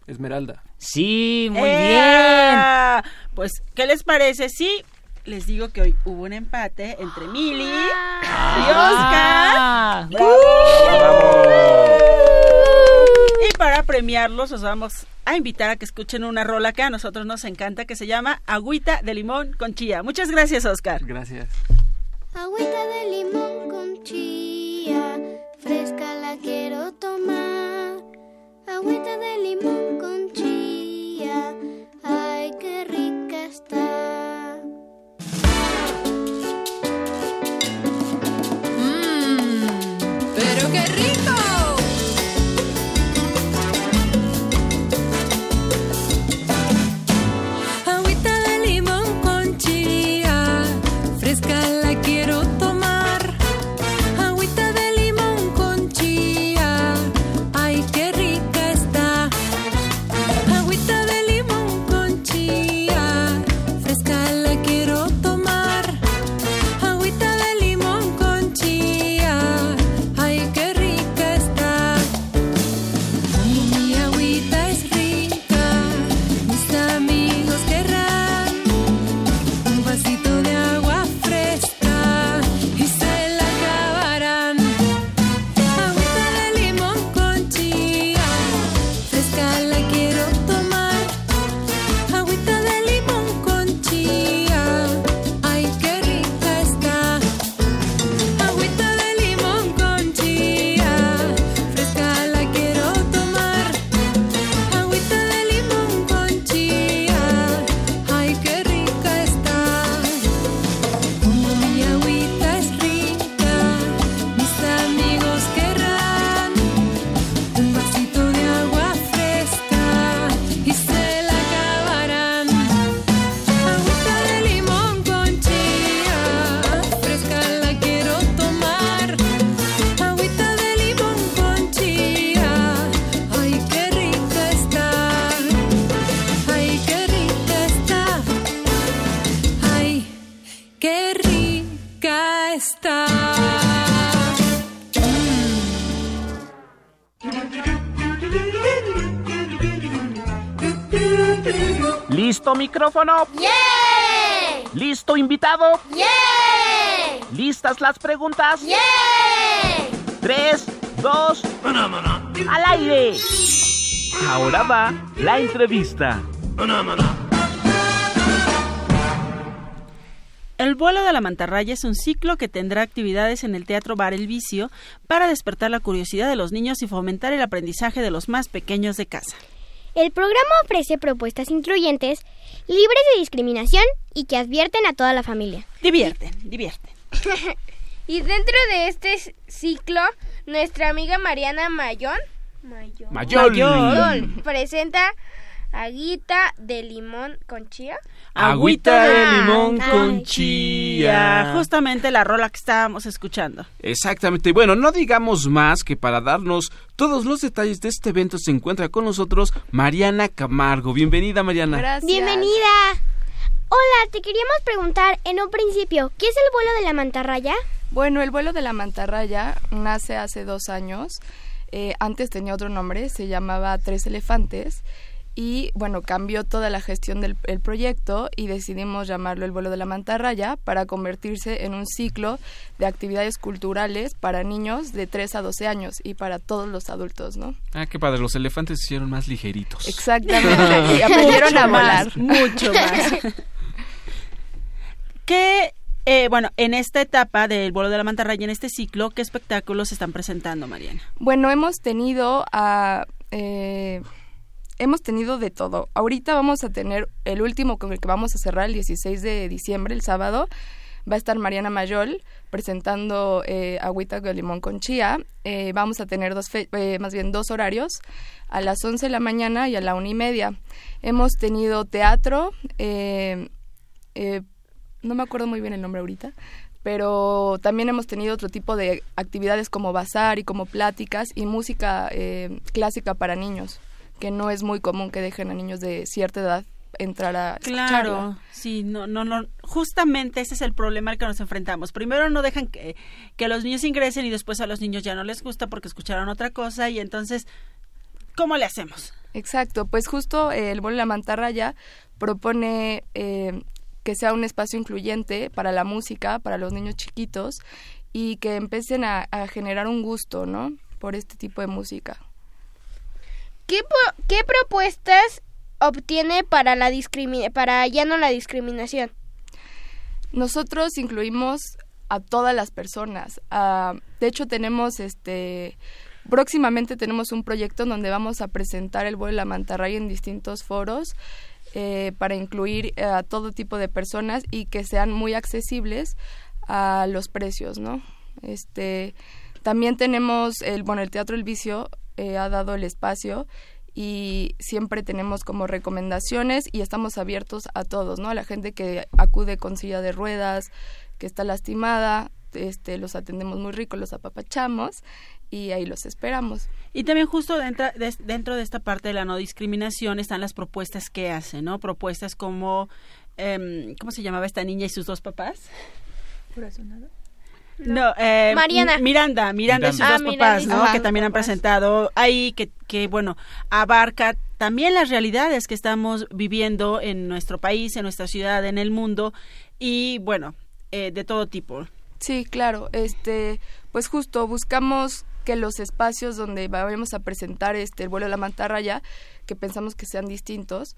Esmeralda.
Sí, muy
¡Ea! Pues, ¿qué les parece? Sí, les digo que hoy hubo un empate entre Mili y Oscar.
Ah.
Y para premiarlos, os vamos a invitar a que escuchen una rola que a nosotros nos encanta, que se llama Agüita de Limón con Chía. Muchas gracias, Oscar.
Gracias.
Agüita de limón con chía, fresca la quiero tomar. Agüita de limón con chía, ay, qué rica está.
¡Pero qué rico!
¿Listo micrófono?
¡Yeah!
¿Listo invitado?
¡Yeah!
¿Listas las preguntas?
¡Yeah!
Tres, dos, al aire.
Ahora va la entrevista.
El vuelo de la mantarraya es un ciclo que tendrá actividades en el Teatro Bar El Vicio para despertar la curiosidad de los niños y fomentar el aprendizaje de los más pequeños de casa.
El programa ofrece propuestas incluyentes, libres de discriminación y que advierten a toda la familia.
Divierten, divierten. <laughs>
y dentro de este ciclo, nuestra amiga Mariana Mayón Mayol,
Mayol.
Mayol presenta aguita de limón con chía.
Agüita de limón
ay,
con chía.
Justamente la rola que estábamos escuchando.
Exactamente. Bueno, no digamos más que para darnos todos los detalles de este evento se encuentra con nosotros Mariana Camargo. Bienvenida, Mariana.
Bienvenida. Hola, te queríamos preguntar en un principio, ¿qué es el vuelo de la mantarraya?
Bueno, el vuelo de la mantarraya nace hace dos años. Eh, antes tenía otro nombre, se llamaba Tres Elefantes. Y bueno, cambió toda la gestión del el proyecto y decidimos llamarlo el vuelo de la mantarraya para convertirse en un ciclo de actividades culturales para niños de 3 a 12 años y para todos los adultos, ¿no?
Ah, qué padre. Los elefantes se hicieron más ligeritos.
Exactamente. <laughs> y aprendieron a volar.
mucho más. ¿Qué, eh, bueno, en esta etapa del vuelo de la mantarraya, en este ciclo, qué espectáculos están presentando, Mariana?
Bueno, hemos tenido a... eh, hemos tenido de todo. Ahorita vamos a tener el último con el que vamos a cerrar el 16 de diciembre, el sábado. Va a estar Mariana Mayol presentando eh, agüita de limón con chía. Eh, vamos a tener dos, fe- eh, más bien dos horarios, a las 11 de la mañana y a la una y media. Hemos tenido teatro, eh, eh, no me acuerdo muy bien el nombre ahorita, pero también hemos tenido otro tipo de actividades como bazar y como pláticas y música eh, clásica para niños, que no es muy común que dejen a niños de cierta edad entrar a
Claro, sí, no, no, no, justamente ese es el problema al que nos enfrentamos. Primero no dejan que, que los niños ingresen y después a los niños ya no les gusta porque escucharon otra cosa y entonces, ¿cómo le hacemos?
Exacto, pues justo eh, el de la mantarraya propone eh, que sea un espacio incluyente para la música, para los niños chiquitos y que empiecen a, a generar un gusto, ¿no? Por este tipo de música.
¿Qué, qué propuestas obtiene para la para ya no la discriminación?
Nosotros incluimos a todas las personas. Ah, de hecho, tenemos este. Próximamente tenemos un proyecto donde vamos a presentar el vuelo de la mantarraya en distintos foros eh, para incluir eh, a todo tipo de personas y que sean muy accesibles a los precios, ¿no? Este, también tenemos el, bueno, el Teatro El Vicio eh, ha dado el espacio y siempre tenemos como recomendaciones y estamos abiertos a todos, ¿no? A la gente que acude con silla de ruedas, que está lastimada, este, los atendemos muy rico, los apapachamos y ahí los esperamos.
Y también justo dentro de, dentro de esta parte de la no discriminación están las propuestas que hace, ¿no? Propuestas como, em, ¿cómo se llamaba esta niña y sus dos papás? No, eh,
Mariana.
Miranda, Miranda y sus dos
Ah,
papás, ¿no? Que también han presentado ahí, que, que, bueno, abarca también las realidades que estamos viviendo en nuestro país, en nuestra ciudad, en el mundo, y bueno, eh, de todo tipo.
Sí, claro. Este, pues justo buscamos que los espacios donde vayamos a presentar este el vuelo de la mantarraya, que pensamos que sean distintos,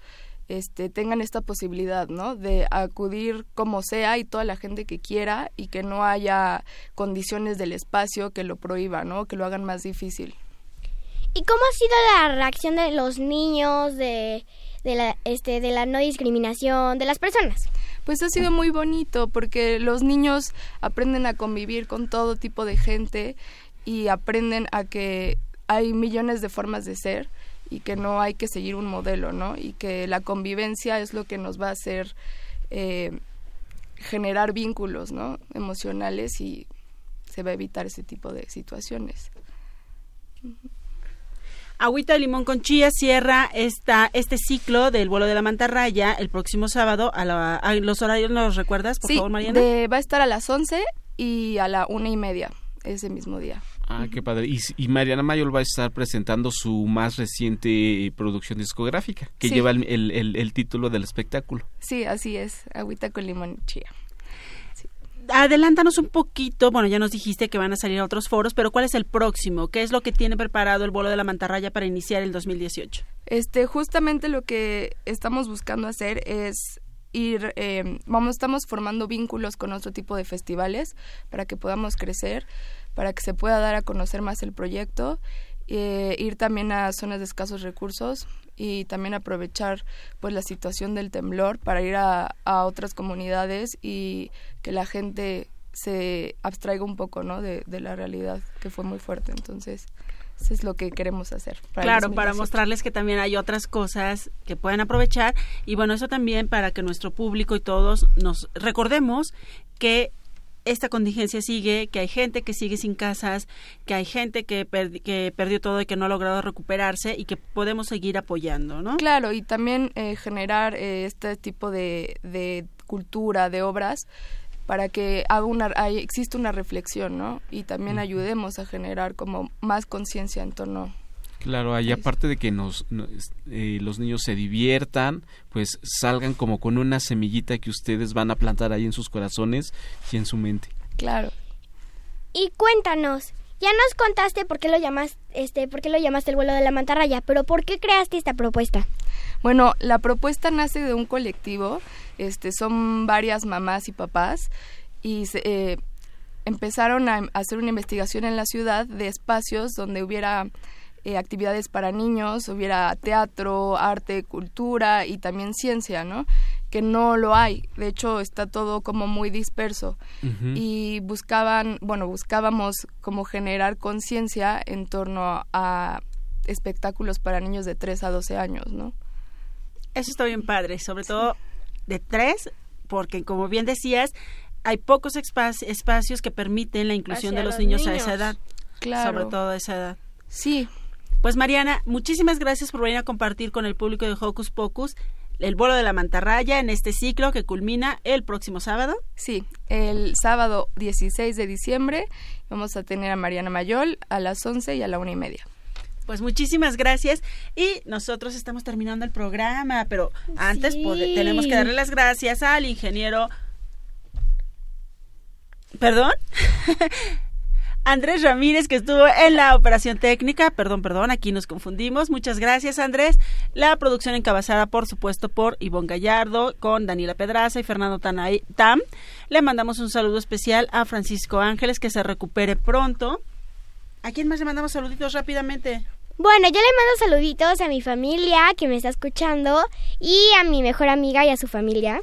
este, tengan esta posibilidad, ¿no? De acudir como sea y toda la gente que quiera y que no haya condiciones del espacio que lo prohíban, ¿no? Que lo hagan más difícil.
¿Y cómo ha sido la reacción de los niños, de, de, la, este, de la no discriminación, de las personas?
Pues ha sido muy bonito porque los niños aprenden a convivir con todo tipo de gente y aprenden a que hay millones de formas de ser y que no hay que seguir un modelo, ¿no? Y que la convivencia es lo que nos va a hacer eh, generar vínculos, ¿no? Emocionales y se va a evitar ese tipo de situaciones.
Agüita de limón con chía cierra esta, este ciclo del vuelo de la mantarraya el próximo sábado. A, la- a los horarios los recuerdas, por
sí,
favor, Mariana.
de- va a estar a las 11 y a la una y media ese mismo día.
Ah, qué padre. Y, y Mariana Mayol va a estar presentando su más reciente producción discográfica, que
Sí.
lleva el, el- el- el título del espectáculo.
Sí, así es, agüita con limón chía.
Adelántanos un poquito, bueno, ya nos dijiste que van a salir a otros foros, pero ¿cuál es el próximo? ¿Qué es lo que tiene preparado el vuelo de la mantarraya para iniciar el 2018?
Este, justamente lo que estamos buscando hacer es ir, eh, vamos, estamos formando vínculos con otro tipo de festivales para que podamos crecer, para que se pueda dar a conocer más el proyecto, eh, ir también a zonas de escasos recursos y también aprovechar pues la situación del temblor para ir a, a otras comunidades y que la gente se abstraiga un poco ¿no? de, de la realidad que fue muy fuerte entonces eso es lo que queremos hacer para
claro, para
2018.
mostrarles que también hay otras cosas que pueden aprovechar y bueno, eso también para que nuestro público y todos nos recordemos que esta contingencia sigue, que hay gente que sigue sin casas, que hay gente que, perdi- que perdió todo y que no ha logrado recuperarse y que podemos seguir apoyando, ¿no?
Claro, y también eh, generar eh, este tipo de, de cultura, de obras, para que haga una, hay- exista una reflexión, ¿no? Y también ayudemos a generar como más conciencia en torno.
Claro, ahí aparte de que nos, nos- eh, los niños se diviertan, pues salgan como con una semillita que ustedes van a plantar ahí en sus corazones y en su mente.
Claro.
Y cuéntanos, ya nos contaste por qué lo llamas, este, por qué lo llamaste el vuelo de la mantarraya, pero ¿por qué creaste esta propuesta?
Bueno, la propuesta nace de un colectivo, este, son varias mamás y papás, y se- eh, empezaron a, a hacer una investigación en la ciudad de espacios donde hubiera eh, actividades para niños, hubiera teatro, arte, cultura y también ciencia, ¿no? Que no lo hay, de hecho está todo como muy disperso y buscaban, bueno, buscábamos como generar conciencia en torno a espectáculos para niños de 3 a 12 años, ¿no?
Eso está bien padre, sobre todo de tres, porque como bien decías, hay pocos espa- espacios que permiten la inclusión
Hacia
de los
los
niños, a
niños.
esa edad.
Claro.
Sobre todo a esa edad.
Sí.
Pues Mariana, muchísimas gracias por venir a compartir con el público de Hocus Pocus el vuelo de la mantarraya en este ciclo que culmina el próximo sábado.
Sí, el sábado 16 de diciembre vamos a tener a Mariana Mayol a las 11 y a la una y media.
Pues muchísimas gracias y nosotros estamos terminando el programa, pero antes
Sí.
tenemos que darle las gracias al ingeniero. ¿Perdón? <laughs> Andrés Ramírez, que estuvo en la operación técnica. Perdón, perdón, aquí nos confundimos. Muchas gracias, Andrés. La producción encabezada, por supuesto, por Ivonne Gallardo, con Daniela Pedraza y Fernando Tanay- Tam. Le mandamos un saludo especial a Francisco Ángeles, que se recupere pronto. ¿A quién más le mandamos saluditos rápidamente?
Bueno, yo le mando saluditos a mi familia que me está escuchando y a mi mejor amiga y a su familia.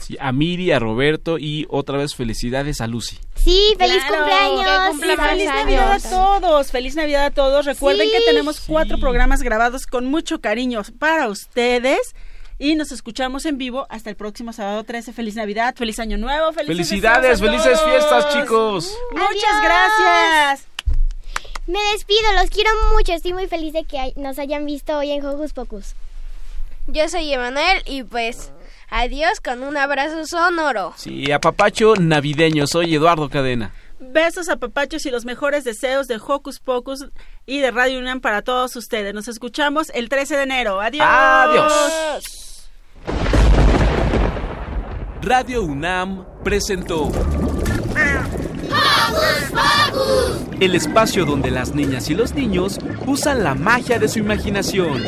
Sí, a Miri, a Roberto y otra vez felicidades a Lucy.
Sí, feliz
Claro,
cumpleaños.
feliz Navidad a todos, feliz Navidad a todos. Recuerden
Sí.
que tenemos cuatro programas grabados con mucho cariño para ustedes. Y nos escuchamos en vivo hasta el próximo sábado 13. Feliz Navidad, feliz Año Nuevo, felices
Felicidades, felices fiestas, chicos.
Muchas
Adiós.
gracias.
Me despido, los quiero mucho. Estoy muy feliz de que nos hayan visto hoy en Hocus Pocus.
Yo soy Emanuel y pues adiós con un abrazo sonoro.
Sí, a Papacho navideño, soy Eduardo Cadena.
Besos a papachos y los mejores deseos de Hocus Pocus y de Radio UNAM para todos ustedes. Nos escuchamos el 13 de enero. Adiós.
Adiós.
Radio UNAM presentó
El espacio donde las niñas y los niños usan la magia de su imaginación.